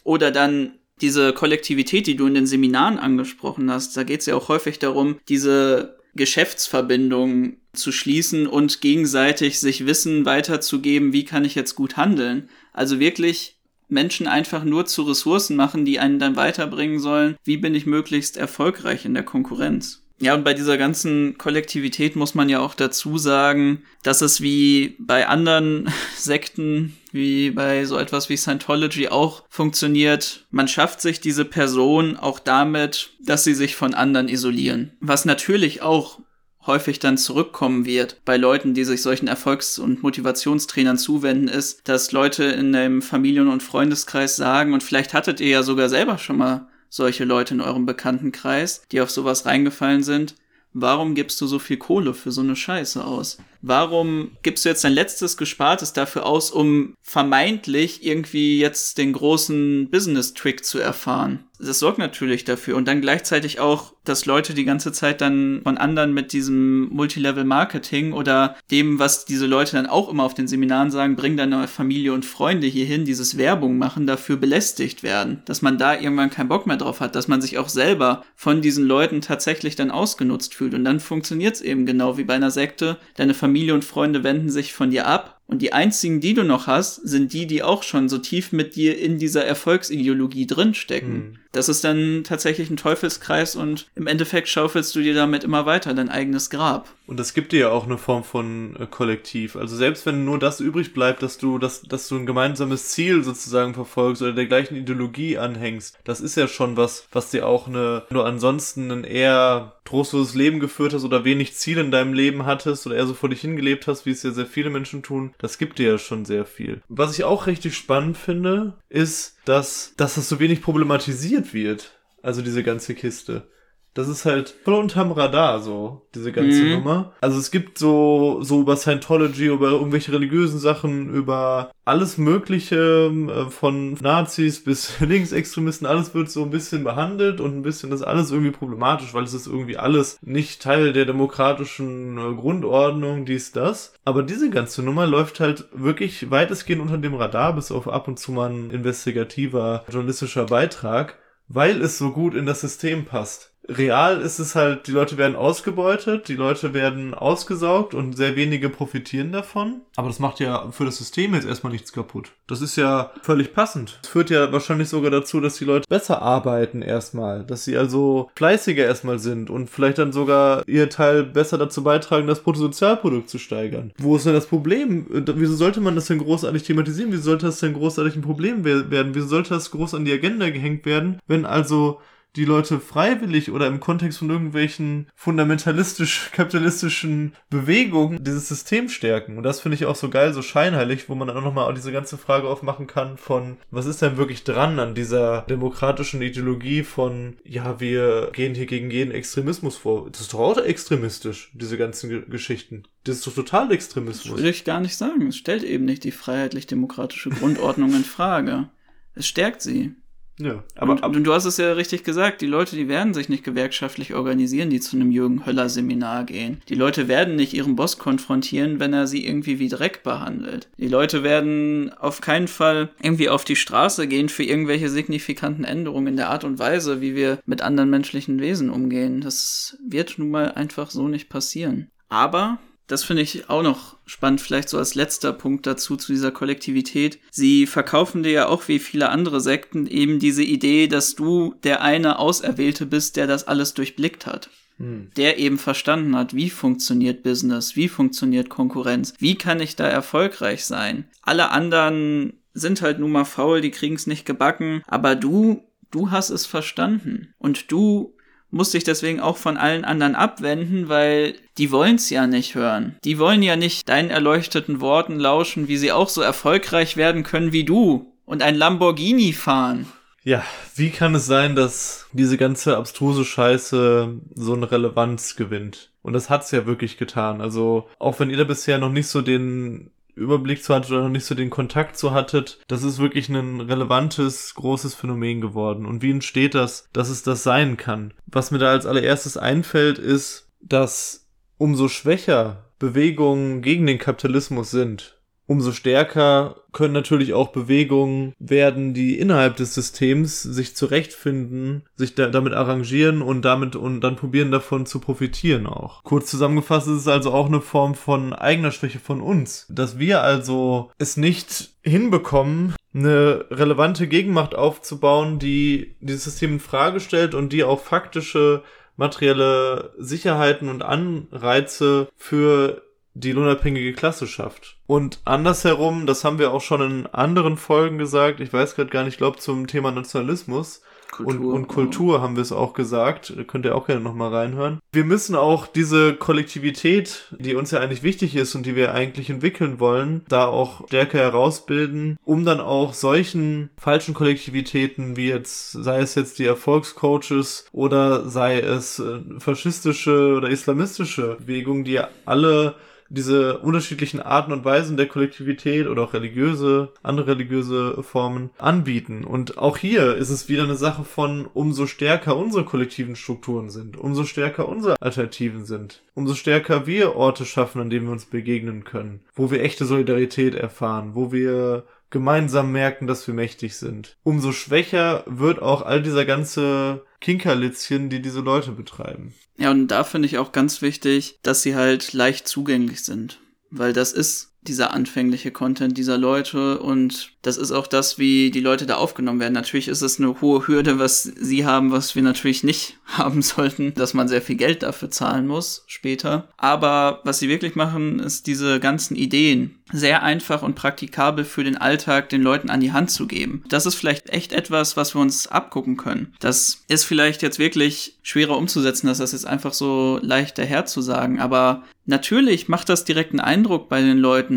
Oder dann diese Kollektivität, die du in den Seminaren angesprochen hast, da geht es ja auch häufig darum, diese Geschäftsverbindungen zu schließen und gegenseitig sich Wissen weiterzugeben, wie kann ich jetzt gut handeln. Also wirklich Menschen einfach nur zu Ressourcen machen, die einen dann weiterbringen sollen, wie bin ich möglichst erfolgreich in der Konkurrenz. Ja, und bei dieser ganzen Kollektivität muss man ja auch dazu sagen, dass es wie bei anderen Sekten, wie bei so etwas wie Scientology auch funktioniert. Man schafft sich diese Person auch damit, dass sie sich von anderen isolieren. Was natürlich auch häufig dann zurückkommen wird bei Leuten, die sich solchen Erfolgs- und Motivationstrainern zuwenden, ist, dass Leute in einem Familien- und Freundeskreis sagen, und vielleicht hattet ihr ja sogar selber schon mal solche Leute in eurem Bekanntenkreis, die auf sowas reingefallen sind. Warum gibst du so viel Kohle für so eine Scheiße aus? Warum gibst du jetzt dein letztes Gespartes dafür aus, um vermeintlich irgendwie jetzt den großen Business-Trick zu erfahren? Das sorgt natürlich dafür. Und dann gleichzeitig auch, dass Leute die ganze Zeit dann von anderen mit diesem Multilevel-Marketing oder dem, was diese Leute dann auch immer auf den Seminaren sagen, bring deine Familie und Freunde hierhin, dieses Werbung machen, dafür belästigt werden. Dass man da irgendwann keinen Bock mehr drauf hat, dass man sich auch selber von diesen Leuten tatsächlich dann ausgenutzt fühlt. Und dann funktioniert es eben genau wie bei einer Sekte. Deine Familie und Freunde wenden sich von dir ab und die einzigen, die du noch hast, sind die, die auch schon so tief mit dir in dieser Erfolgsideologie drinstecken. Mhm. Das ist dann tatsächlich ein Teufelskreis und im Endeffekt schaufelst du dir damit immer weiter dein eigenes Grab. Und das gibt dir ja auch eine Form von äh, Kollektiv. Also selbst wenn nur das übrig bleibt, dass du, dass, dass du ein gemeinsames Ziel sozusagen verfolgst oder der gleichen Ideologie anhängst, das ist ja schon was, was dir auch eine, nur ansonsten ein eher trostloses Leben geführt hast oder wenig Ziel in deinem Leben hattest oder eher so vor dich hingelebt hast, wie es ja sehr viele Menschen tun, das gibt dir ja schon sehr viel. Was ich auch richtig spannend finde, ist, dass, dass das so wenig problematisiert wird. Also diese ganze Kiste. Das ist halt voll unterm Radar, so, diese ganze mhm. Nummer. Also es gibt so, so über Scientology, über irgendwelche religiösen Sachen, über alles Mögliche, äh, von Nazis bis Linksextremisten, alles wird so ein bisschen behandelt und ein bisschen das alles irgendwie problematisch, weil es ist irgendwie alles nicht Teil der demokratischen äh, Grundordnung, dies, das. Aber diese ganze Nummer läuft halt wirklich weitestgehend unter dem Radar, bis auf ab und zu mal ein investigativer journalistischer Beitrag, weil es so gut in das System passt real ist es halt, die Leute werden ausgebeutet, die Leute werden ausgesaugt und sehr wenige profitieren davon. Aber das macht ja für das System jetzt erstmal nichts kaputt. Das ist ja völlig passend. Es führt ja wahrscheinlich sogar dazu, dass die Leute besser arbeiten erstmal, dass sie also fleißiger erstmal sind und vielleicht dann sogar ihr Teil besser dazu beitragen, das Bruttosozialprodukt zu steigern. Wo ist denn das Problem? Wieso sollte man das denn großartig thematisieren? Wieso sollte das denn großartig ein Problem werden? Wieso sollte das groß an die Agenda gehängt werden, wenn also die Leute freiwillig oder im Kontext von irgendwelchen fundamentalistisch-kapitalistischen Bewegungen dieses System stärken. Und das finde ich auch so geil, so scheinheilig, wo man dann auch nochmal diese ganze Frage aufmachen kann von, was ist denn wirklich dran an dieser demokratischen Ideologie von, ja, wir gehen hier gegen jeden Extremismus vor. Das ist doch auch extremistisch, diese ganzen Geschichten. Das ist doch total Extremismus. Das würde ich gar nicht sagen. Es stellt eben nicht die freiheitlich-demokratische Grundordnung in Frage. Es stärkt sie. Ja, aber, und, aber, du hast es ja richtig gesagt, die Leute, die werden sich nicht gewerkschaftlich organisieren, die zu einem Jürgen Höller Seminar gehen. Die Leute werden nicht ihren Boss konfrontieren, wenn er sie irgendwie wie Dreck behandelt. Die Leute werden auf keinen Fall irgendwie auf die Straße gehen für irgendwelche signifikanten Änderungen in der Art und Weise, wie wir mit anderen menschlichen Wesen umgehen. Das wird nun mal einfach so nicht passieren. Aber das finde ich auch noch spannend, vielleicht so als letzter Punkt dazu, zu dieser Kollektivität. Sie verkaufen dir ja auch wie viele andere Sekten eben diese Idee, dass du der eine Auserwählte bist, der das alles durchblickt hat. Hm. Der eben verstanden hat, wie funktioniert Business, wie funktioniert Konkurrenz, wie kann ich da erfolgreich sein. Alle anderen sind halt nun mal faul, die kriegen es nicht gebacken, aber du, du hast es verstanden. Und du muss sich deswegen auch von allen anderen abwenden, weil die wollen's ja nicht hören. Die wollen ja nicht deinen erleuchteten Worten lauschen, wie sie auch so erfolgreich werden können wie du und ein Lamborghini fahren. Ja, wie kann es sein, dass diese ganze abstruse Scheiße so eine Relevanz gewinnt? Und das hat's ja wirklich getan. Also, auch wenn ihr da bisher noch nicht so den Überblick zu hattet oder noch nicht so den Kontakt zu hattet, das ist wirklich ein relevantes, großes Phänomen geworden. Und wie entsteht das, dass es das sein kann? Was mir da als allererstes einfällt, ist, dass umso schwächer Bewegungen gegen den Kapitalismus sind, umso stärker können natürlich auch Bewegungen werden, die innerhalb des Systems sich zurechtfinden, sich da, damit arrangieren und damit und dann probieren davon zu profitieren auch. Kurz zusammengefasst ist es also auch eine Form von eigener Schwäche von uns, dass wir also es nicht hinbekommen, eine relevante Gegenmacht aufzubauen, die dieses System in Frage stellt und die auch faktische materielle Sicherheiten und Anreize für die lohnabhängige Klasse schafft. Und andersherum, das haben wir auch schon in anderen Folgen gesagt, ich weiß gerade gar nicht, ich glaube zum Thema Nationalismus Kultur, und, und Kultur haben wir es auch gesagt, könnt ihr auch gerne nochmal reinhören. Wir müssen auch diese Kollektivität, die uns ja eigentlich wichtig ist und die wir eigentlich entwickeln wollen, da auch stärker herausbilden, um dann auch solchen falschen Kollektivitäten wie jetzt, sei es jetzt die Erfolgscoaches oder sei es äh, faschistische oder islamistische Bewegungen, die alle diese unterschiedlichen Arten und Weisen der Kollektivität oder auch religiöse, andere religiöse Formen anbieten. Und auch hier ist es wieder eine Sache von, umso stärker unsere kollektiven Strukturen sind, umso stärker unsere Alternativen sind, umso stärker wir Orte schaffen, an denen wir uns begegnen können, wo wir echte Solidarität erfahren, wo wir gemeinsam merken, dass wir mächtig sind. Umso schwächer wird auch all dieser ganze Kinkerlitzchen, die diese Leute betreiben. Ja, und da finde ich auch ganz wichtig, dass sie halt leicht zugänglich sind. Weil das ist dieser anfängliche Content dieser Leute und das ist auch das, wie die Leute da aufgenommen werden. Natürlich ist es eine hohe Hürde, was sie haben, was wir natürlich nicht haben sollten, dass man sehr viel Geld dafür zahlen muss später. Aber was sie wirklich machen, ist diese ganzen Ideen sehr einfach und praktikabel für den Alltag den Leuten an die Hand zu geben. Das ist vielleicht echt etwas, was wir uns abgucken können. Das ist vielleicht jetzt wirklich schwerer umzusetzen, dass das jetzt einfach so leicht daher zu sagen, aber natürlich macht das direkt einen Eindruck bei den Leuten,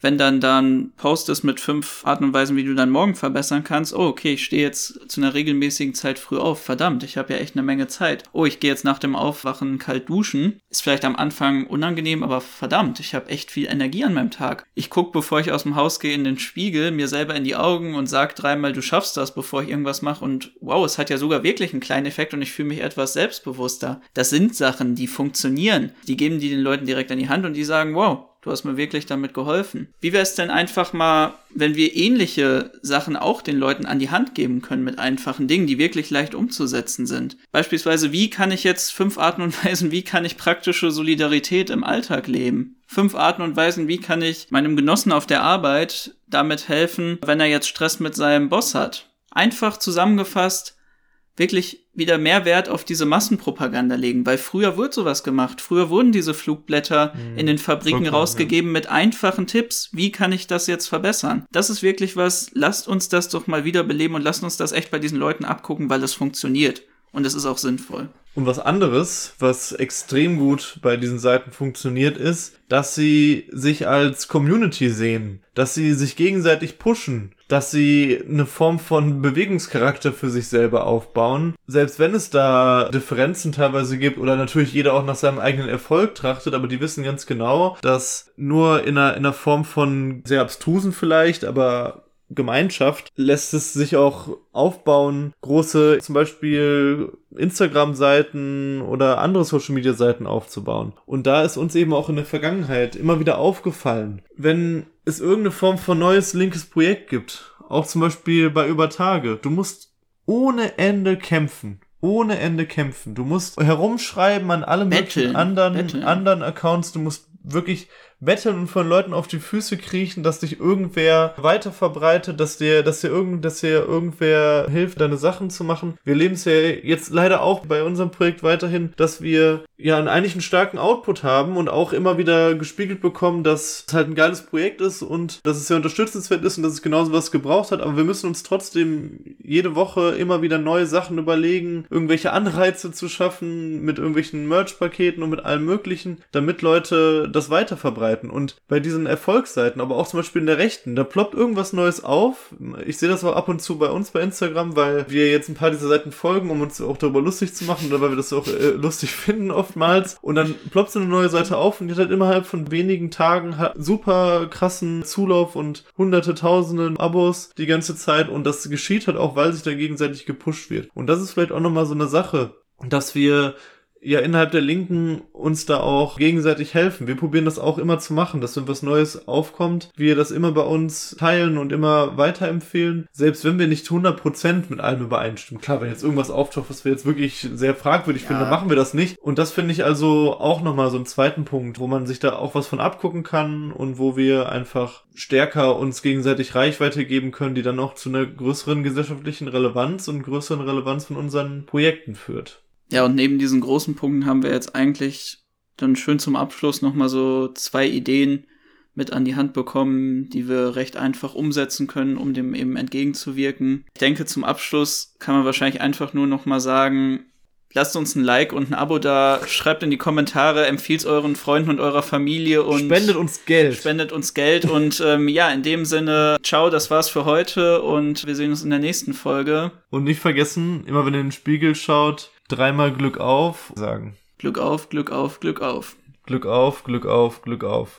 wenn dann dann Post ist mit fünf Arten und Weisen, wie du deinen Morgen verbessern kannst, oh, okay, ich stehe jetzt zu einer regelmäßigen Zeit früh auf, verdammt, ich habe ja echt eine Menge Zeit. Oh, ich gehe jetzt nach dem Aufwachen kalt duschen, ist vielleicht am Anfang unangenehm, aber verdammt, ich habe echt viel Energie an meinem Tag. Ich gucke, bevor ich aus dem Haus gehe, in den Spiegel, mir selber in die Augen und sag dreimal, du schaffst das, bevor ich irgendwas mache und wow, es hat ja sogar wirklich einen kleinen Effekt und ich fühle mich etwas selbstbewusster. Das sind Sachen, die funktionieren. Die geben die den Leuten direkt an die Hand und die sagen, wow, Du hast mir wirklich damit geholfen. Wie wäre es denn einfach mal, wenn wir ähnliche Sachen auch den Leuten an die Hand geben können mit einfachen Dingen, die wirklich leicht umzusetzen sind? Beispielsweise, wie kann ich jetzt fünf Arten und Weisen, wie kann ich praktische Solidarität im Alltag leben? Fünf Arten und Weisen, wie kann ich meinem Genossen auf der Arbeit damit helfen, wenn er jetzt Stress mit seinem Boss hat? Einfach zusammengefasst, wirklich wieder mehr Wert auf diese Massenpropaganda legen, weil früher wurde sowas gemacht. Früher wurden diese Flugblätter mhm. in den Fabriken Vollkommen, rausgegeben ja. mit einfachen Tipps. Wie kann ich das jetzt verbessern? Das ist wirklich was, lasst uns das doch mal wieder beleben und lasst uns das echt bei diesen Leuten abgucken, weil es funktioniert. Und es ist auch sinnvoll. Und was anderes, was extrem gut bei diesen Seiten funktioniert, ist, dass sie sich als Community sehen, dass sie sich gegenseitig pushen, dass sie eine Form von Bewegungscharakter für sich selber aufbauen. Selbst wenn es da Differenzen teilweise gibt oder natürlich jeder auch nach seinem eigenen Erfolg trachtet, aber die wissen ganz genau, dass nur in einer, in einer Form von sehr abstrusen vielleicht, aber Gemeinschaft lässt es sich auch aufbauen, große zum Beispiel Instagram-Seiten oder andere Social-Media-Seiten aufzubauen. Und da ist uns eben auch in der Vergangenheit immer wieder aufgefallen, wenn es irgendeine Form von neues linkes Projekt gibt, auch zum Beispiel bei Übertage, du musst ohne Ende kämpfen ohne Ende kämpfen. Du musst herumschreiben an alle möglichen anderen, anderen Accounts. Du musst wirklich betteln und von Leuten auf die Füße kriechen, dass dich irgendwer weiter verbreitet, dass dir, dass dir irgend, dass dir irgendwer hilft, deine Sachen zu machen. Wir leben es ja jetzt leider auch bei unserem Projekt weiterhin, dass wir ja eigentlich einen starken Output haben und auch immer wieder gespiegelt bekommen, dass es halt ein geiles Projekt ist und dass es sehr unterstützenswert ist und dass es genauso was gebraucht hat, aber wir müssen uns trotzdem jede Woche immer wieder neue Sachen überlegen, irgendwelche Anreize zu schaffen mit irgendwelchen Merch-Paketen und mit allem möglichen, damit Leute das weiter verbreiten. Und bei diesen Erfolgsseiten, aber auch zum Beispiel in der Rechten, da ploppt irgendwas Neues auf. Ich sehe das auch ab und zu bei uns bei Instagram, weil wir jetzt ein paar dieser Seiten folgen, um uns auch darüber lustig zu machen oder weil wir das auch äh, lustig finden oft oftmals. Und dann ploppt so eine neue Seite auf und die hat halt innerhalb von wenigen Tagen super krassen Zulauf und hunderte, tausende Abos die ganze Zeit. Und das geschieht halt auch, weil sich da gegenseitig gepusht wird. Und das ist vielleicht auch nochmal so eine Sache, dass wir ja innerhalb der Linken uns da auch gegenseitig helfen. Wir probieren das auch immer zu machen, dass wenn was Neues aufkommt, wir das immer bei uns teilen und immer weiterempfehlen, selbst wenn wir nicht 100% mit allem übereinstimmen. Klar, wenn jetzt irgendwas auftaucht, was wir jetzt wirklich sehr fragwürdig ja. finden, dann machen wir das nicht. Und das finde ich also auch nochmal so einen zweiten Punkt, wo man sich da auch was von abgucken kann und wo wir einfach stärker uns gegenseitig Reichweite geben können, die dann auch zu einer größeren gesellschaftlichen Relevanz und größeren Relevanz von unseren Projekten führt. Ja, und neben diesen großen Punkten haben wir jetzt eigentlich dann schön zum Abschluss nochmal so zwei Ideen mit an die Hand bekommen, die wir recht einfach umsetzen können, um dem eben entgegenzuwirken. Ich denke, zum Abschluss kann man wahrscheinlich einfach nur nochmal sagen, lasst uns ein Like und ein Abo da, schreibt in die Kommentare, empfiehlt euren Freunden und eurer Familie und spendet uns Geld. Spendet uns Geld und ähm, ja, in dem Sinne, ciao, das war's für heute und wir sehen uns in der nächsten Folge. Und nicht vergessen, immer wenn ihr in den Spiegel schaut, dreimal Glück auf sagen. Glück auf, Glück auf, Glück auf. Glück auf, Glück auf, Glück auf.